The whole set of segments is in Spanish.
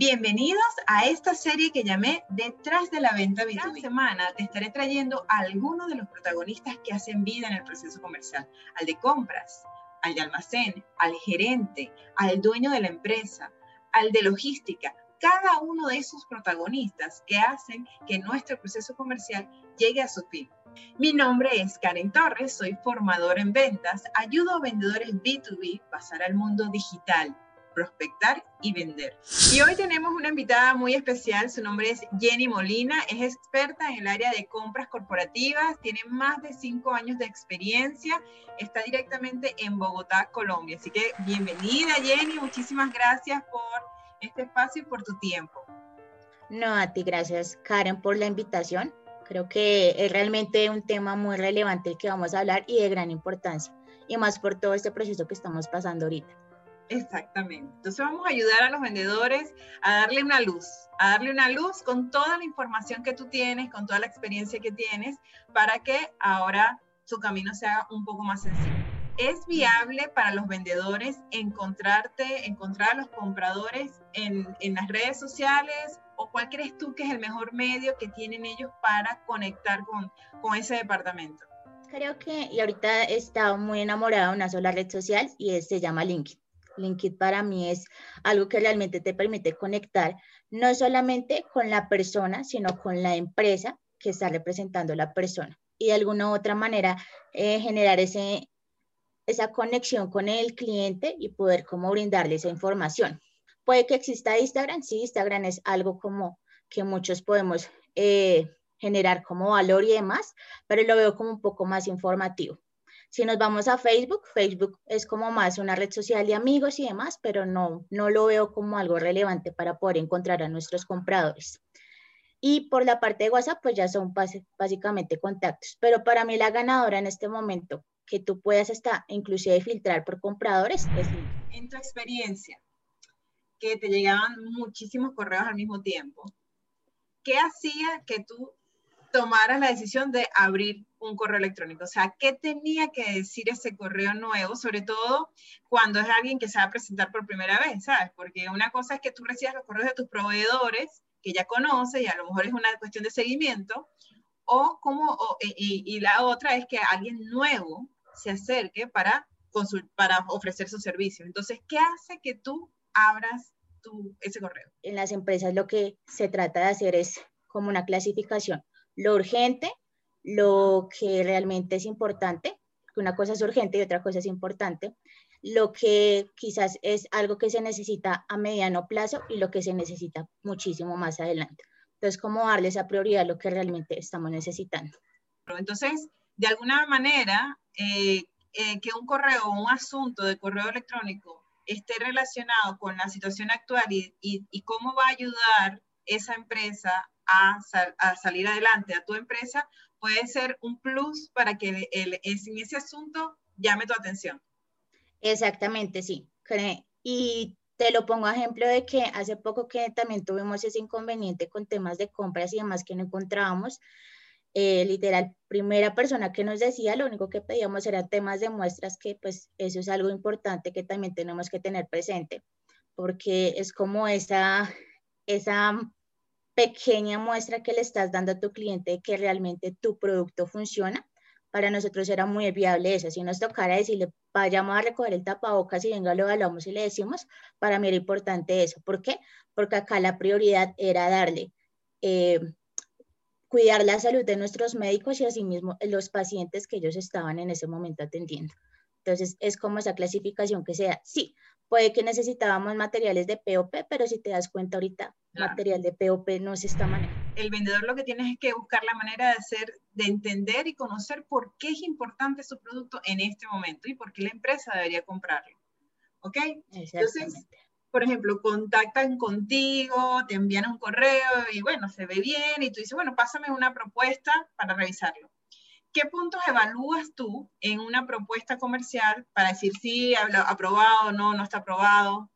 Bienvenidos a esta serie que llamé Detrás de la venta B2B. Cada semana te estaré trayendo a algunos de los protagonistas que hacen vida en el proceso comercial, al de compras, al de almacén, al gerente, al dueño de la empresa, al de logística, cada uno de esos protagonistas que hacen que nuestro proceso comercial llegue a su fin. Mi nombre es Karen Torres, soy formadora en ventas, ayudo a vendedores B2B a pasar al mundo digital, prospectar y vender. Y hoy tenemos una invitada muy especial, su nombre es Jenny Molina, es experta en el área de compras corporativas, tiene más de cinco años de experiencia, está directamente en Bogotá, Colombia. Así que bienvenida Jenny, muchísimas gracias por este espacio y por tu tiempo. No, a ti gracias Karen por la invitación. Creo que es realmente un tema muy relevante el que vamos a hablar y de gran importancia, y más por todo este proceso que estamos pasando ahorita. Exactamente. Entonces vamos a ayudar a los vendedores a darle una luz, a darle una luz con toda la información que tú tienes, con toda la experiencia que tienes, para que ahora su camino sea un poco más sencillo. ¿Es viable para los vendedores encontrarte, encontrar a los compradores en, en las redes sociales o cuál crees tú que es el mejor medio que tienen ellos para conectar con, con ese departamento? Creo que, y ahorita he estado muy enamorada de una sola red social y se llama LinkedIn. LinkedIn para mí es algo que realmente te permite conectar no solamente con la persona, sino con la empresa que está representando la persona y de alguna u otra manera eh, generar ese, esa conexión con el cliente y poder como brindarle esa información. Puede que exista Instagram, sí, Instagram es algo como que muchos podemos eh, generar como valor y demás, pero lo veo como un poco más informativo. Si nos vamos a Facebook, Facebook es como más una red social de amigos y demás, pero no, no lo veo como algo relevante para poder encontrar a nuestros compradores. Y por la parte de WhatsApp, pues ya son básicamente contactos. Pero para mí la ganadora en este momento que tú puedas hasta inclusive filtrar por compradores. En tu experiencia, que te llegaban muchísimos correos al mismo tiempo, ¿qué hacía que tú tomaras la decisión de abrir un correo electrónico? O sea, ¿qué tenía que decir ese correo nuevo? Sobre todo cuando es alguien que se va a presentar por primera vez, ¿sabes? Porque una cosa es que tú recibas los correos de tus proveedores que ya conoces y a lo mejor es una cuestión de seguimiento, o como, y, y, la otra es que alguien nuevo se acerque para, para ofrecer sus servicios. Entonces, ¿qué hace que tú abras tu, ese correo? En las empresas lo que se trata de hacer es como una clasificación, lo urgente, lo que realmente es importante, que una cosa es urgente y otra cosa es importante, lo que quizás es algo que se necesita a mediano plazo y lo que se necesita muchísimo más adelante. Entonces, ¿cómo darle esa prioridad a lo que realmente estamos necesitando? Entonces, de alguna manera, eh, eh, que un correo un asunto de correo electrónico esté relacionado con la situación actual y, cómo va a ayudar esa empresa a, salir adelante, a tu empresa, puede ser un plus para que el, en ese asunto llame tu atención. Exactamente, sí. Y te lo pongo a ejemplo de que hace poco que también tuvimos ese inconveniente con temas de compras y demás que no encontrábamos. Eh, literal, primera persona que nos decía, lo único que pedíamos eran temas de muestras, que pues eso es algo importante que también tenemos que tener presente, porque es como esa, esa pequeña muestra que le estás dando a tu cliente de que realmente tu producto funciona. Para nosotros era muy viable eso. Si nos tocara decirle, vayamos a recoger el tapabocas y venga, lo evaluamos y le decimos, para mí era importante eso. ¿Por qué? Porque acá la prioridad era darle eh, cuidar la salud de nuestros médicos y asimismo los pacientes que ellos estaban en ese momento atendiendo. Entonces, es como esa clasificación que sea. Sí, puede que necesitábamos materiales de POP, pero si te das cuenta ahorita, material de POP no se está manejando. El vendedor lo que tiene es que buscar la manera de hacer, de entender y conocer por qué es importante su producto en este momento y por qué la empresa debería comprarlo. ¿Ok? Entonces, por ejemplo, contactan contigo, te envían un correo y bueno, se ve bien y tú dices, bueno, pásame una propuesta para revisarlo. ¿Qué puntos evalúas tú en una propuesta comercial para decir si aprobado, no, no está aprobado?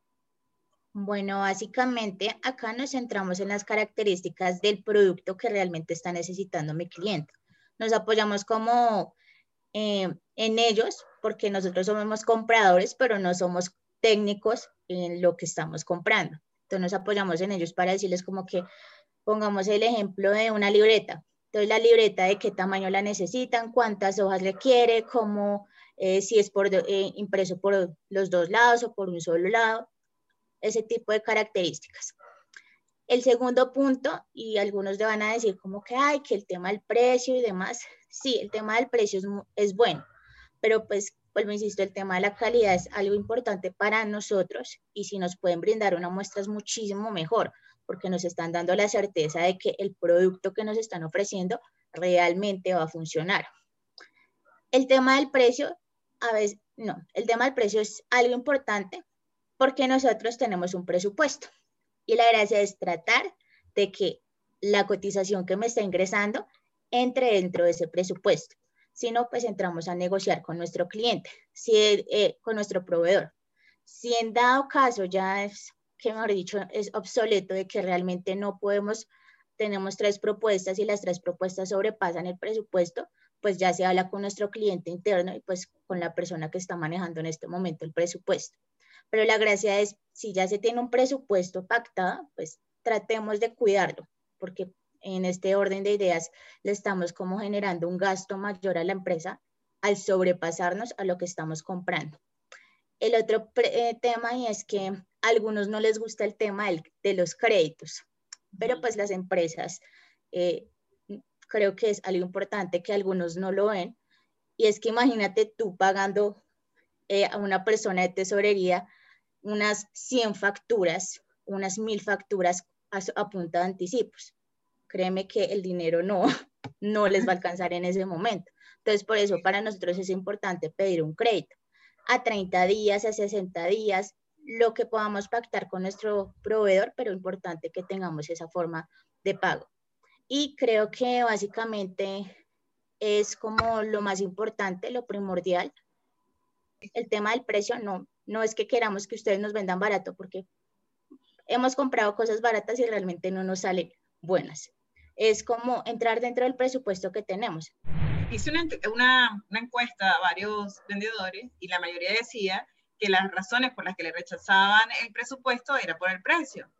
Bueno, básicamente acá nos centramos en las características del producto que realmente está necesitando mi cliente. Nos apoyamos como eh, en ellos porque nosotros somos compradores, pero no somos técnicos en lo que estamos comprando. Entonces nos apoyamos en ellos para decirles como que pongamos el ejemplo de una libreta. Entonces la libreta de qué tamaño la necesitan, cuántas hojas le quiere, cómo, eh, si es por, eh, impreso por los dos lados o por un solo lado, ese tipo de características. El segundo punto, y algunos le van a decir como que, hay que el tema del precio y demás, sí, el tema del precio es, bueno, pero pues, vuelvo insisto, el tema de la calidad es algo importante para nosotros y si nos pueden brindar una muestra es muchísimo mejor, porque nos están dando la certeza de que el producto que nos están ofreciendo realmente va a funcionar. El tema del precio, a veces, no, el tema del precio es algo importante porque nosotros tenemos un presupuesto. Y la gracia es tratar de que la cotización que me está ingresando entre dentro de ese presupuesto. Si no, pues entramos a negociar con nuestro cliente, eh, con nuestro proveedor. Si en dado caso ya es, que mejor dicho, es obsoleto de que realmente no podemos, tenemos tres propuestas y las tres propuestas sobrepasan el presupuesto, pues ya se habla con nuestro cliente interno y pues con la persona que está manejando en este momento el presupuesto. Pero la gracia es, si ya se tiene un presupuesto pactado, pues tratemos de cuidarlo, porque en este orden de ideas le estamos como generando un gasto mayor a la empresa al sobrepasarnos a lo que estamos comprando. El otro eh, tema y es que a algunos no les gusta el tema de los créditos, pero pues las empresas eh, creo que es algo importante que algunos no lo ven y es que imagínate tú pagando eh, a una persona de tesorería unas 100 facturas, unas 1000 facturas a, punta de anticipos. Créeme que el dinero no, no les va a alcanzar en ese momento. Entonces, por eso para nosotros es importante pedir un crédito a 30 días, a 60 días, lo que podamos pactar con nuestro proveedor, pero importante que tengamos esa forma de pago. Y creo que básicamente es como lo más importante, lo primordial. El tema del precio no, no es que queramos que ustedes nos vendan barato, porque hemos comprado cosas baratas y realmente no nos salen buenas. Es como entrar dentro del presupuesto que tenemos. Hice una, una, una encuesta a varios vendedores y la mayoría decía que las razones por las que le rechazaban el presupuesto era por el precio.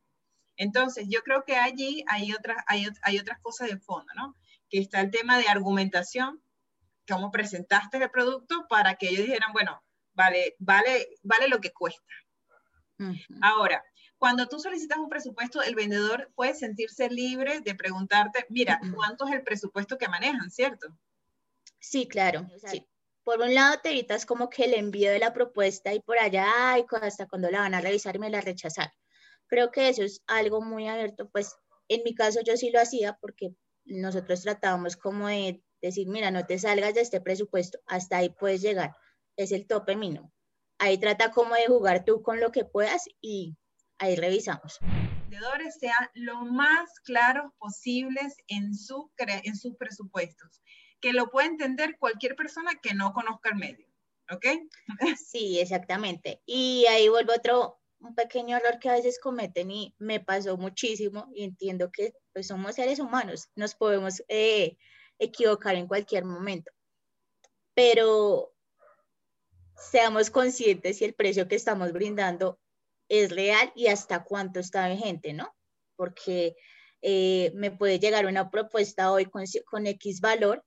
Entonces, yo creo que allí hay otras, hay, hay otras cosas de fondo, ¿no? Que está el tema de argumentación, cómo presentaste el producto para que ellos dijeran, bueno, vale, vale, vale lo que cuesta. Ahora, cuando tú solicitas un presupuesto, el vendedor puede sentirse libre de preguntarte, mira, ¿cuánto es el presupuesto que manejan, cierto? Sí, claro. sí. Por un lado te evitas como que el envío de la propuesta y por allá, ay, hasta cuando la van a revisar y me la rechazar. Creo que eso es algo muy abierto, pues en mi caso yo sí lo hacía porque nosotros tratábamos como de decir, mira, no te salgas de este presupuesto, hasta ahí puedes llegar es el tope mínimo. Ahí trata como de jugar tú con lo que puedas y ahí revisamos. Vendedores sean lo más claros posibles en, su en sus presupuestos, que lo pueda entender cualquier persona que no conozca el medio. ¿Ok? Sí, exactamente. Y ahí vuelve otro, un pequeño error que a veces cometen y me pasó muchísimo y entiendo que pues somos seres humanos, nos podemos eh, equivocar en cualquier momento. Pero seamos conscientes si el precio que estamos brindando es real y hasta cuánto está vigente, ¿no? Porque eh, me puede llegar una propuesta hoy con, con X valor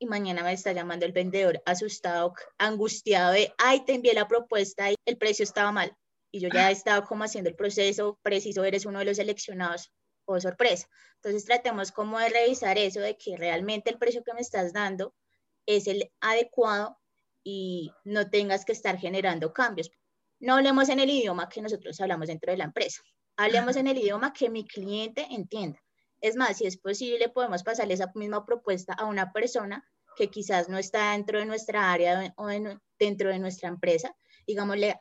y mañana me está llamando el vendedor asustado, angustiado de, ay, te envié la propuesta y el precio estaba mal. Y yo ya he estado como haciendo el proceso preciso, eres uno de los seleccionados, o oh, sorpresa. Entonces tratemos como de revisar eso, de que realmente el precio que me estás dando es el adecuado y no tengas que estar generando cambios. No hablemos en el idioma que nosotros hablamos dentro de la empresa. Hablemos en el idioma que mi cliente entienda. Es más, si es posible, podemos pasarle esa misma propuesta a una persona que quizás no está dentro de nuestra área o dentro de nuestra empresa. Digámosle,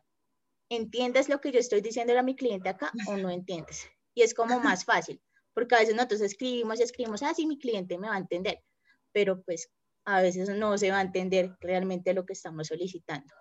¿entiendes lo que yo estoy diciendo a mi cliente acá o no entiendes? Y es como más fácil, porque a veces nosotros escribimos y escribimos, ah, mi cliente me va a entender, pero pues a veces no se va a entender realmente lo que estamos solicitando.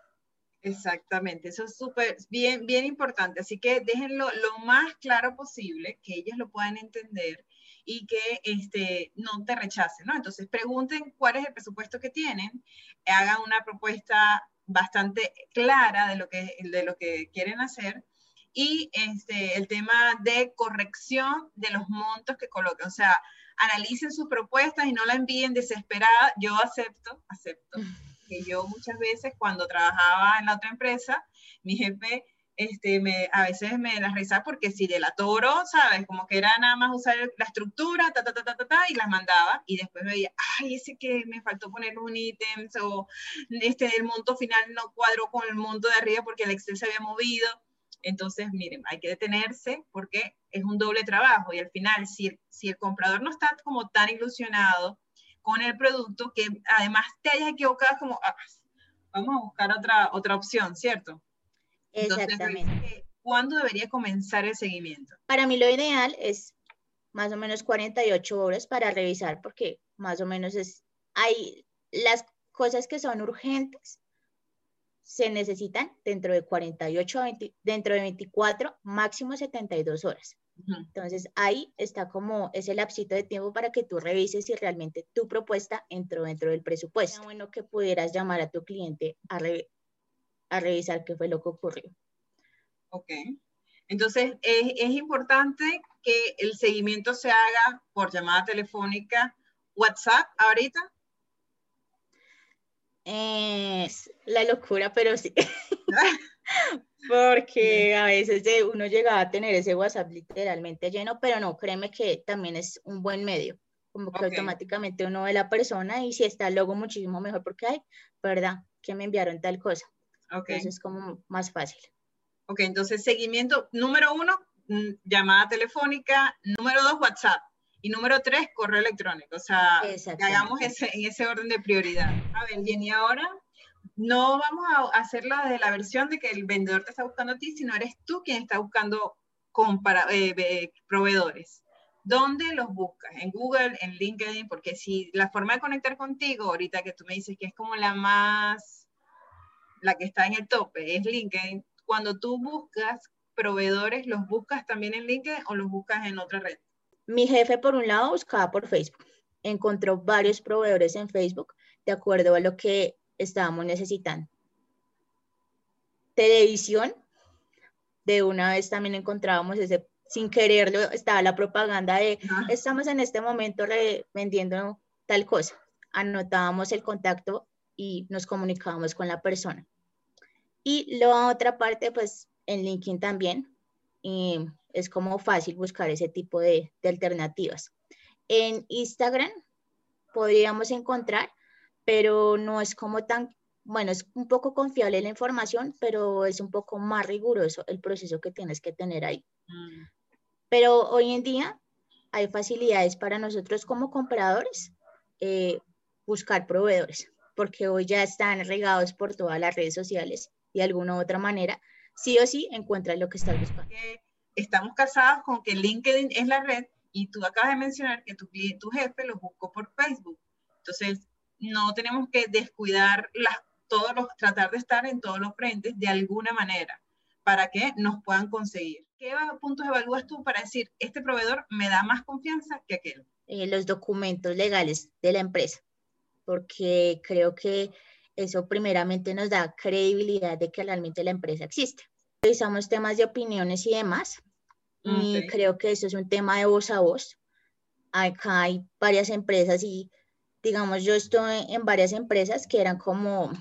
Exactamente, eso es súper, bien, bien importante. Así que déjenlo lo más claro posible, que ellos lo puedan entender y que este, no te rechacen, ¿no? Entonces pregunten cuál es el presupuesto que tienen, hagan una propuesta bastante clara de lo que, de lo que quieren hacer y este, el tema de corrección de los montos que colocan. O sea, analicen sus propuestas y no la envíen desesperada. Yo acepto, acepto que yo muchas veces cuando trabajaba en la otra empresa, mi jefe este, me, a veces me las revisaba porque si de la toro, ¿sabes? Como que era nada más usar la estructura, ta, ta, ta, ta, ta, ta, y las mandaba, y después veía, ay, ese que me faltó poner un ítem, o este, el monto final no cuadró con el monto de arriba porque el Excel se había movido. Entonces, miren, hay que detenerse porque es un doble trabajo, y al final, si, si el comprador no está como tan ilusionado con el producto, que además te hayas equivocado, como, ah, vamos a buscar otra, otra opción, ¿cierto? Exactamente. ¿Cuándo debería comenzar el seguimiento? Para mí lo ideal es más o menos 48 horas para revisar, porque más o menos es, hay las cosas que son urgentes, se necesitan dentro de 48, 20, dentro de 24, máximo 72 horas. Entonces ahí está como ese lapsito de tiempo para que tú revises si realmente tu propuesta entró dentro del presupuesto. bueno que pudieras llamar a tu cliente a, a revisar qué fue lo que ocurrió. Ok. Entonces, es, es importante que el seguimiento se haga por llamada telefónica, WhatsApp ahorita. Es la locura, pero sí. Porque a veces uno llega a tener ese WhatsApp literalmente lleno, pero no, créeme que también es un buen medio. Como que automáticamente uno ve la persona y si está el logo muchísimo mejor porque hay, ¿verdad? Que me enviaron tal cosa. Okay. Eso es como más fácil. Ok, entonces seguimiento número uno, mm, llamada telefónica, número dos, WhatsApp. Y número tres, correo electrónico. O sea, hagamos ese, en ese orden de prioridad. A ver, y ahora no vamos a hacerla de la versión de que el vendedor te está buscando a ti, sino eres tú quien está buscando compara, eh, proveedores. ¿Dónde los buscas? En Google, en LinkedIn, porque si la forma de conectar contigo, ahorita que tú me dices que es como la más la que está en el tope es LinkedIn. Cuando tú buscas proveedores, ¿los buscas también en LinkedIn o los buscas en otra red? Mi jefe, por un lado, buscaba por Facebook. Encontró varios proveedores en Facebook de acuerdo a lo que estábamos necesitando. Televisión, de una vez también encontrábamos ese, sin quererlo, estaba la propaganda de, estamos en este momento vendiendo tal cosa. Anotábamos el contacto y nos comunicábamos con la persona. Y la otra parte, pues en LinkedIn también, es como fácil buscar ese tipo de, alternativas. En Instagram podríamos encontrar, pero no es como tan, bueno, es un poco confiable la información, pero es un poco más riguroso el proceso que tienes que tener ahí. Mm. Pero hoy en día hay facilidades para nosotros como compradores eh, buscar proveedores porque hoy ya están regados por todas las redes sociales y de alguna u otra manera, sí o sí encuentras lo que estás buscando. Estamos casados con que LinkedIn es la red y tú acabas de mencionar que tu, tu jefe lo buscó por Facebook. Entonces, no tenemos que descuidar las, todos los, tratar de estar en todos los frentes de alguna manera para que nos puedan conseguir. ¿Qué puntos evalúas tú para decir, este proveedor me da más confianza que aquel? Eh, los documentos legales de la empresa porque creo que eso primeramente nos da credibilidad de que realmente la empresa existe. Revisamos temas de opiniones y demás, y creo que eso es un tema de voz a voz. Acá hay varias empresas y, digamos, yo estoy en varias empresas que eran como,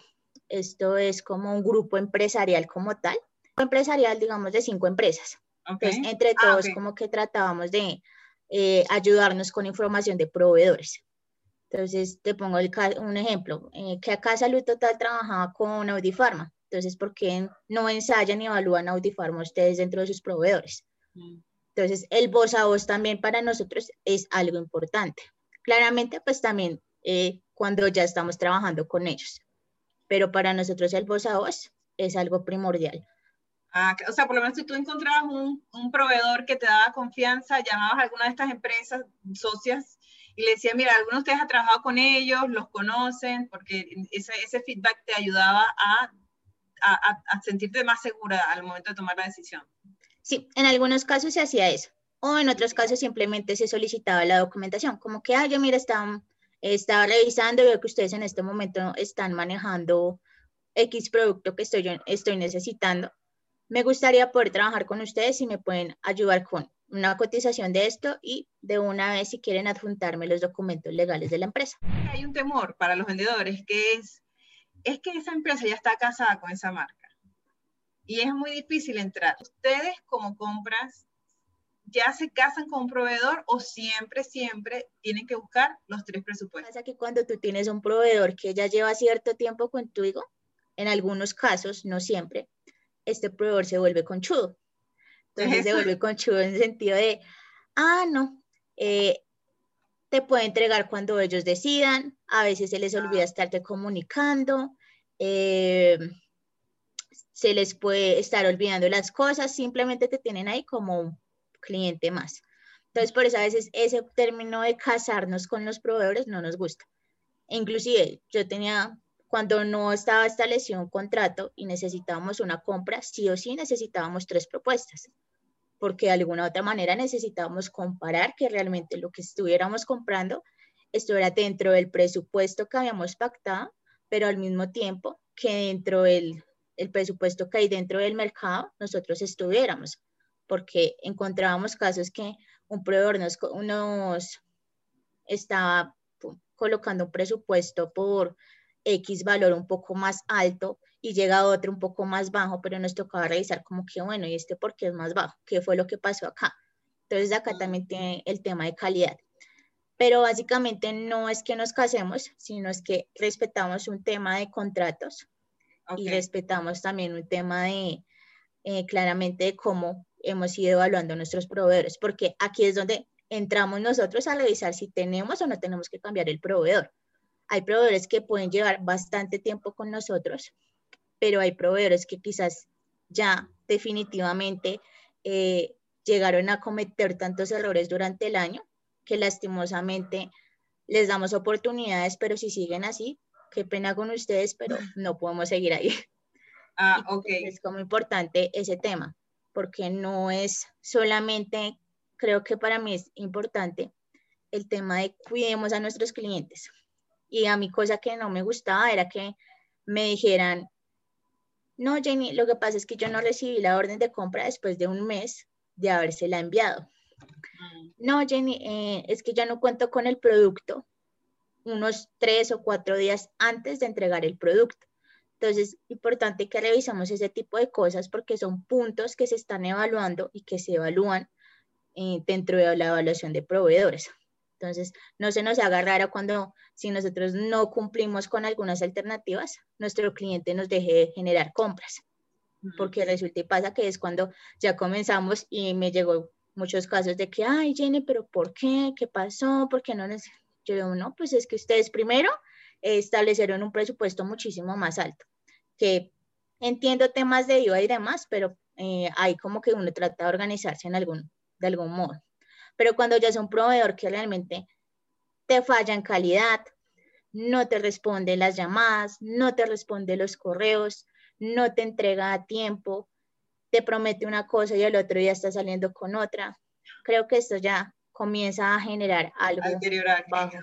esto es como un grupo empresarial como tal, empresarial, digamos, de cinco empresas. Entonces, entre ah, todos, como que tratábamos de eh, ayudarnos con información de proveedores. Entonces, te pongo un ejemplo, eh, que acá Salud Total trabajaba con Audifarma. Entonces, ¿por qué no ensayan y evalúan Audifarma ustedes dentro de sus proveedores? Mm. Entonces, el voz a voz también para nosotros es algo importante. Claramente, pues también eh, cuando ya estamos trabajando con ellos. Pero para nosotros el voz a voz es algo primordial. Ah, o sea, por lo menos si tú encontrabas un, un proveedor que te daba confianza, llamabas a alguna de estas empresas socias y le decía, mira, algunos de ustedes han trabajado con ellos, los conocen, porque ese, ese feedback te ayudaba a, a, a, sentirte más segura al momento de tomar la decisión. Sí, en algunos casos se hacía eso, o en otros casos simplemente se solicitaba la documentación, como que, ah, yo mira, estaba, estaba revisando veo que ustedes en este momento están manejando X producto que estoy, estoy necesitando. me gustaría poder trabajar con ustedes y me pueden ayudar con una cotización de esto y de una vez si quieren adjuntarme los documentos legales de la empresa. Hay un temor para los vendedores que es, es que esa empresa ya está casada con esa marca y es muy difícil entrar. Ustedes como compras ya se casan con un proveedor o siempre, siempre tienen que buscar los tres presupuestos. Pasa que cuando tú tienes un proveedor que ya lleva cierto tiempo contigo, en algunos casos, no siempre, este proveedor se vuelve conchudo. Entonces se vuelve conchudo en el sentido de, ah, no, eh, te puede entregar cuando ellos decidan, a veces se les olvida estarte comunicando, eh, se les puede estar olvidando las cosas, simplemente te tienen ahí como un cliente más. Entonces, por eso a veces ese término de casarnos con los proveedores no nos gusta. Inclusive, yo tenía, cuando no estaba establecido un contrato y necesitábamos una compra, sí o sí necesitábamos tres propuestas, porque de alguna otra manera necesitábamos comparar que realmente lo que estuviéramos comprando estuviera dentro del presupuesto que habíamos pactado, pero al mismo tiempo que dentro del el presupuesto que hay dentro del mercado nosotros estuviéramos porque encontrábamos casos que un proveedor nos, nos estaba colocando un presupuesto por X valor un poco más alto y llega otro un poco más bajo, pero nos tocaba revisar como que, bueno, ¿y este por qué es más bajo? ¿Qué fue lo que pasó acá? Entonces acá también tiene el tema de calidad. Pero básicamente no es que nos casemos, sino es que respetamos un tema de contratos y respetamos también un tema de eh, claramente de cómo hemos ido evaluando nuestros proveedores, porque aquí es donde entramos nosotros a revisar si tenemos o no tenemos que cambiar el proveedor. Hay proveedores que pueden llevar bastante tiempo con nosotros, pero hay proveedores que quizás ya definitivamente eh, llegaron a cometer tantos errores durante el año que lastimosamente les damos oportunidades, pero si siguen así, qué pena con ustedes, pero no podemos seguir ahí. Ah, ok. Es como importante ese tema porque no es solamente, creo que para mí es importante el tema de cuidemos a nuestros clientes. Y a mí cosa que no me gustaba era que me dijeran, no, Jenny, lo que pasa es que yo no recibí la orden de compra después de un mes de habérsela enviado. No, Jenny, eh, es que ya no cuento con el producto unos tres o cuatro días antes de entregar el producto. Entonces, importante que revisamos ese tipo de cosas porque son puntos que se están evaluando y que se evalúan eh, dentro de la evaluación de proveedores. Entonces, no se nos haga raro cuando si nosotros no cumplimos con algunas alternativas, nuestro cliente nos deje de generar compras. Porque resulta y pasa que es cuando ya comenzamos y me llegó muchos casos de que, ay, Jenny, pero ¿por qué? ¿Qué pasó? ¿Por qué no nos...? Yo digo, no, pues es que ustedes primero establecieron un presupuesto muchísimo más alto, que entiendo temas de IVA y demás, pero eh, hay como que uno trata de organizarse en algún, de algún modo. Pero cuando ya es un proveedor que realmente te falla en calidad, no te responde las llamadas, no te responde los correos, no te entrega a tiempo, te promete una cosa y el otro día está saliendo con otra. Creo que esto ya comienza a generar algo.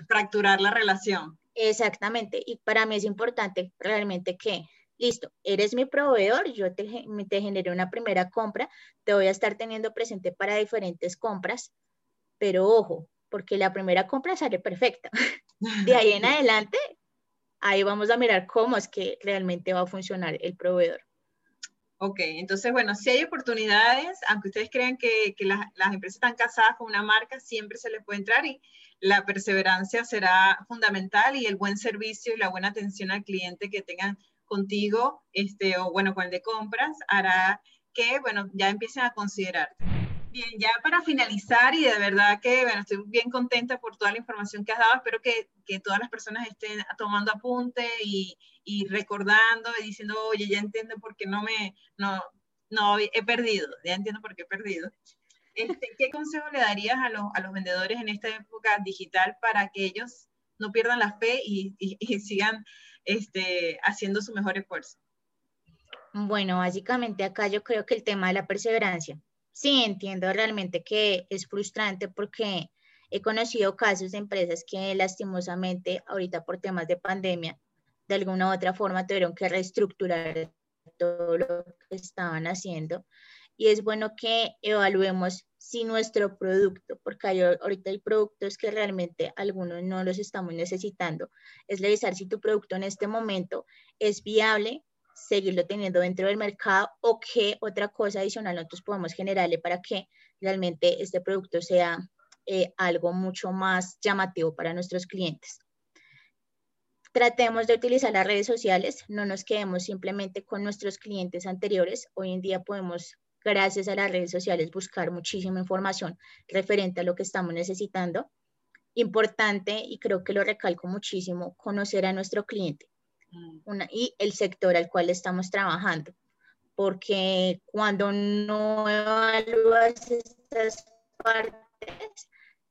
fracturar la relación. Exactamente, y para mí es importante realmente que, listo, eres mi proveedor, yo te, te generé una primera compra, te voy a estar teniendo presente para diferentes compras, pero ojo, porque la primera compra sale perfecta. De ahí en adelante, ahí vamos a mirar cómo es que realmente va a funcionar el proveedor. Ok, entonces, bueno, si hay oportunidades, aunque ustedes crean que, que las, las, empresas están casadas con una marca, siempre se les puede entrar y la perseverancia será fundamental y el buen servicio y la buena atención al cliente que tengan contigo, este, o bueno, con el de compras, hará que, bueno, ya empiecen a considerarte. Bien, ya para finalizar, y de verdad que, bueno, estoy bien contenta por toda la información que has dado, espero que, que todas las personas estén tomando apunte y, y, recordando y diciendo, oye, ya entiendo por qué no me, no, no, he perdido, ya entiendo por qué he perdido. Este, ¿Qué consejo le darías a los, a los, vendedores en esta época digital para que ellos no pierdan la fe y, y, sigan este, haciendo su mejor esfuerzo? Bueno, básicamente acá yo creo que el tema de la perseverancia. Sí, entiendo realmente que es frustrante porque he conocido casos de empresas que lastimosamente ahorita por temas de pandemia, de alguna u otra forma tuvieron que reestructurar todo lo que estaban haciendo. Y es bueno que evaluemos si nuestro producto, porque hay, ahorita hay productos que realmente algunos no los estamos necesitando, es revisar si tu producto en este momento es viable, seguirlo teniendo dentro del mercado o qué otra cosa adicional nosotros podemos generarle para que realmente este producto sea eh, algo mucho más llamativo para nuestros clientes. Tratemos de utilizar las redes sociales, no nos quedemos simplemente con nuestros clientes anteriores. Hoy en día podemos, gracias a las redes sociales, buscar muchísima información referente a lo que estamos necesitando. Importante, y creo que lo recalco muchísimo, conocer a nuestro cliente mm. y el sector al cual estamos trabajando. Porque cuando no evalúas estas partes,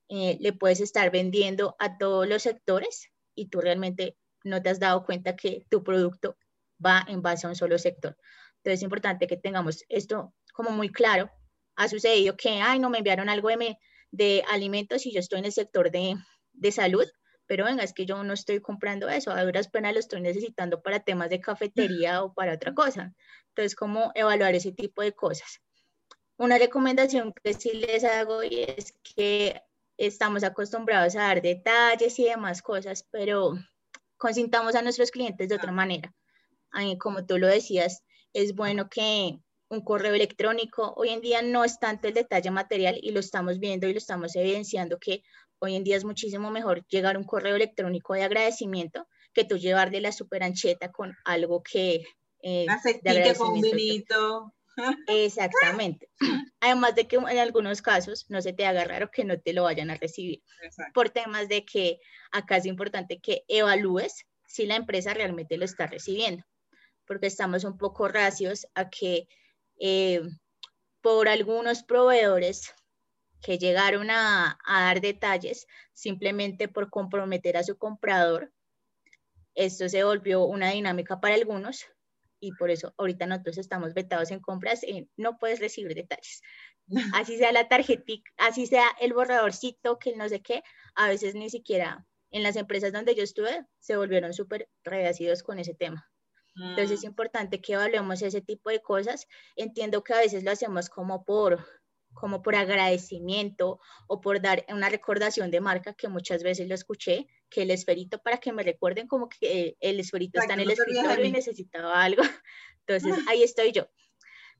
eh, le puedes estar vendiendo a todos los sectores y tú realmente no te has dado cuenta que tu producto va en base a un solo sector. Entonces es importante que tengamos esto como muy claro. Ha sucedido que, ay, no me enviaron algo de, de alimentos y yo estoy en el sector de, de salud, pero venga, es que yo no estoy comprando eso, a duras penas lo estoy necesitando para temas de cafetería o para otra cosa. Entonces, ¿cómo evaluar ese tipo de cosas? Una recomendación que sí les hago es que estamos acostumbrados a dar detalles y demás cosas, pero consintamos a nuestros clientes de otra manera. como tú lo decías, es bueno que un correo electrónico, hoy en día no es tanto el detalle material y lo estamos viendo y lo estamos evidenciando que hoy en día es muchísimo mejor llegar un correo electrónico de agradecimiento que tú llevarle la super ancheta con algo que... Eh, de con vinito. Exactamente. Además de que en algunos casos no se te haga raro que no te lo vayan a recibir. Por temas de que acá es importante que evalúes si la empresa realmente lo está recibiendo. Porque estamos un poco racios a que eh, por algunos proveedores que llegaron a, a dar detalles simplemente por comprometer a su comprador, esto se volvió una dinámica para algunos y por eso ahorita nosotros estamos vetados en compras, y no puedes recibir detalles. Así sea la tarjetita, así sea el borradorcito, que no sé qué, a veces ni siquiera en las empresas donde yo estuve se volvieron súper reacidos con ese tema. Entonces es mm. importante que evaluemos ese tipo de cosas. Entiendo que a veces lo hacemos como por, como por agradecimiento o por dar una recordación de marca, que muchas veces lo escuché, que el esferito para que me recuerden como que el esferito está en el escritorio y necesitaba algo. Entonces, ahí estoy yo.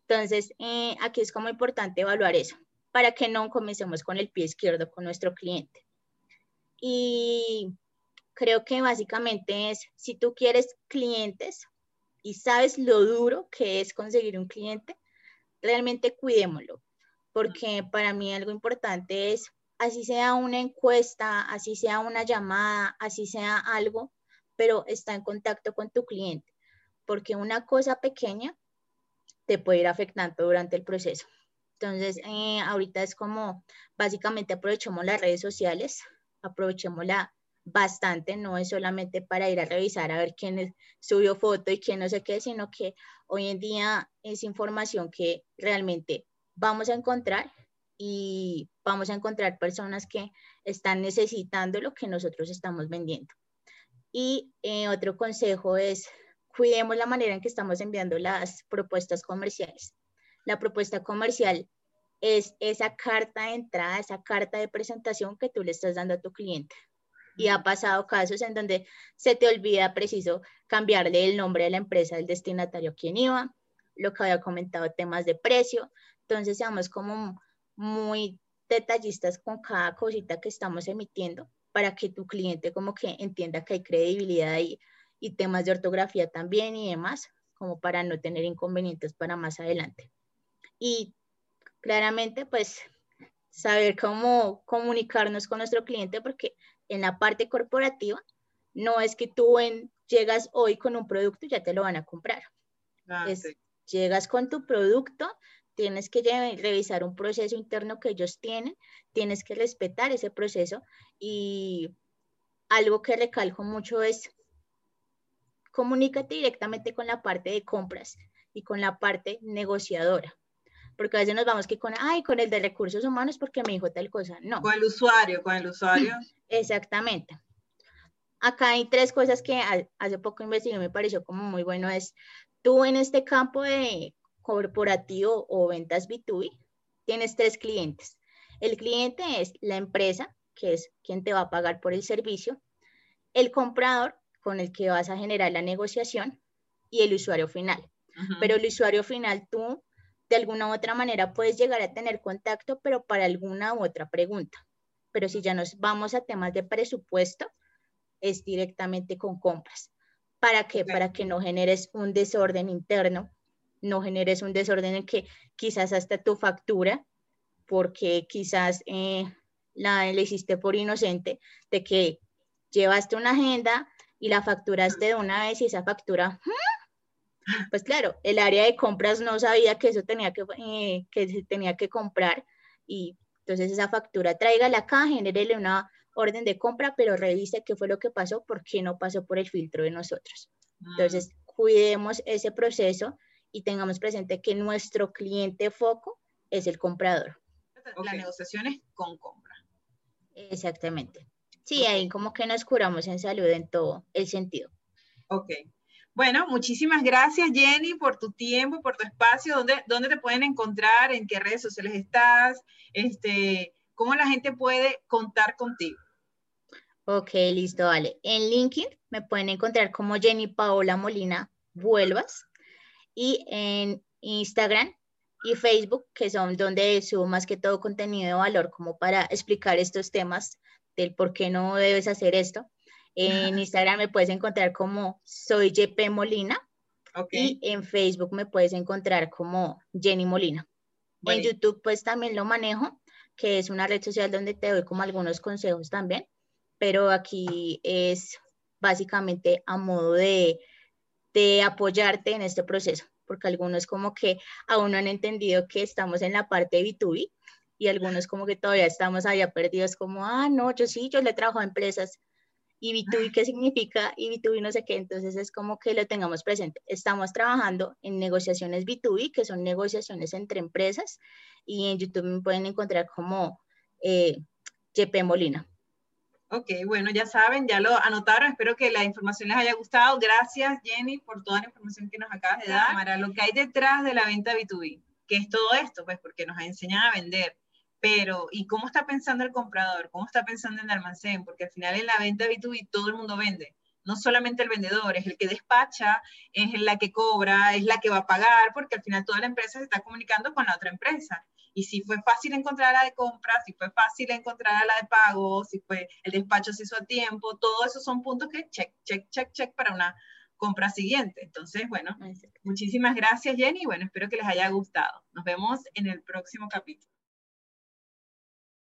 Entonces, eh, aquí es como importante evaluar eso, para que no comencemos con el pie izquierdo con nuestro cliente. Y creo que básicamente es, si tú quieres clientes y sabes lo duro que es conseguir un cliente, realmente cuidémoslo porque para mí algo importante es, así sea una encuesta, así sea una llamada, así sea algo, pero está en contacto con tu cliente, porque una cosa pequeña te puede ir afectando durante el proceso. Entonces, eh, ahorita es como, básicamente aprovechemos las redes sociales, aprovechémosla bastante, no es solamente para ir a revisar a ver quién subió foto y quién no sé qué, sino que hoy en día es información que realmente vamos a encontrar y vamos a encontrar personas que están necesitando lo que nosotros estamos vendiendo. Y eh, otro consejo es, cuidemos la manera en que estamos enviando las propuestas comerciales. La propuesta comercial es esa carta de entrada, esa carta de presentación que tú le estás dando a tu cliente. Y ha pasado casos en donde se te olvida preciso cambiarle el nombre de la empresa del destinatario a quien iba, lo que había comentado, temas de precio, entonces, seamos como muy detallistas con cada cosita que estamos emitiendo para que tu cliente como que entienda que hay credibilidad ahí y temas de ortografía también y demás, como para no tener inconvenientes para más adelante. Y claramente, pues, saber cómo comunicarnos con nuestro cliente, porque en la parte corporativa, no es que tú llegas hoy con un producto y ya te lo van a comprar. Ah, llegas con tu producto, tienes que revisar un proceso interno que ellos tienen, tienes que respetar ese proceso y algo que recalco mucho es comunícate directamente con la parte de compras y con la parte negociadora. Porque a veces nos vamos que con, ay, con el de recursos humanos porque me dijo tal cosa. No. Con el usuario, con el usuario. Exactamente. Acá hay tres cosas que hace poco investigué, me pareció como muy bueno, es tú en este campo de corporativo o ventas B2B tienes tres clientes. El cliente es la empresa, que es quien te va a pagar por el servicio, el comprador, con el que vas a generar la negociación, y el usuario final. Pero el usuario final, tú de alguna u otra manera puedes llegar a tener contacto, pero para alguna u otra pregunta. Pero si ya nos vamos a temas de presupuesto, es directamente con compras. ¿Para qué? Para que no generes un desorden interno, no generes un desorden en que quizás hasta tu factura, porque quizás eh, la le hiciste por inocente, de que llevaste una agenda y la facturaste de una vez y esa factura, ¡ah! pues claro, el área de compras no sabía que eso tenía que, eh, que se tenía que comprar y entonces esa factura traiga la caja, genérele una orden de compra, pero revise qué fue lo que pasó, por qué no pasó por el filtro de nosotros. Entonces, mm. cuidemos ese proceso y tengamos presente que nuestro cliente foco es el comprador. La negociación es con compra. Exactamente. Sí, ahí como que nos curamos en salud en todo el sentido. Ok. Bueno, muchísimas gracias Jenny por tu tiempo, por tu espacio. ¿Dónde, dónde te pueden encontrar? ¿En qué redes sociales estás? Este, ¿Cómo la gente puede contar contigo? Ok, listo, vale. En LinkedIn me pueden encontrar como Jenny Paola Molina Vuelvas y en Instagram y Facebook, que son donde subo más que todo contenido de valor como para explicar estos temas del por qué no debes hacer esto. En Instagram me puedes encontrar como soy JP Molina y en Facebook me puedes encontrar como Jenny Molina. En YouTube pues también lo manejo, que es una red social donde te doy como algunos consejos también pero aquí es básicamente a modo de, apoyarte en este proceso, porque algunos como que aún no han entendido que estamos en la parte de B2B y algunos como que todavía estamos allá perdidos como, ah, no, yo sí, yo le trabajo a empresas. ¿Y B2B qué significa? Y B2B no sé qué. Entonces es como que lo tengamos presente. Estamos trabajando en negociaciones B2B, que son negociaciones entre empresas. Y en YouTube pueden encontrar como eh, JP Molina. Ok, bueno, ya saben, ya lo anotaron. Espero que la información les haya gustado. Gracias, Jenny, por toda la información que nos acabas de dar. Para lo que hay detrás de la venta B2B, ¿qué es todo esto? Pues porque nos enseñan a vender. Pero, ¿y cómo está pensando el comprador? ¿Cómo está pensando en el almacén? Porque al final en la venta B2B todo el mundo vende. No solamente el vendedor, es el que despacha, es la que cobra, es la que va a pagar, porque al final toda la empresa se está comunicando con la otra empresa. Y si fue fácil encontrar a la de compra, si fue fácil encontrar a la de pago, si fue el despacho se hizo a tiempo, todo eso son puntos que check, check, check, check para una compra siguiente. Entonces, bueno, muchísimas gracias Jenny. Bueno, espero que les haya gustado. Nos vemos en el próximo capítulo.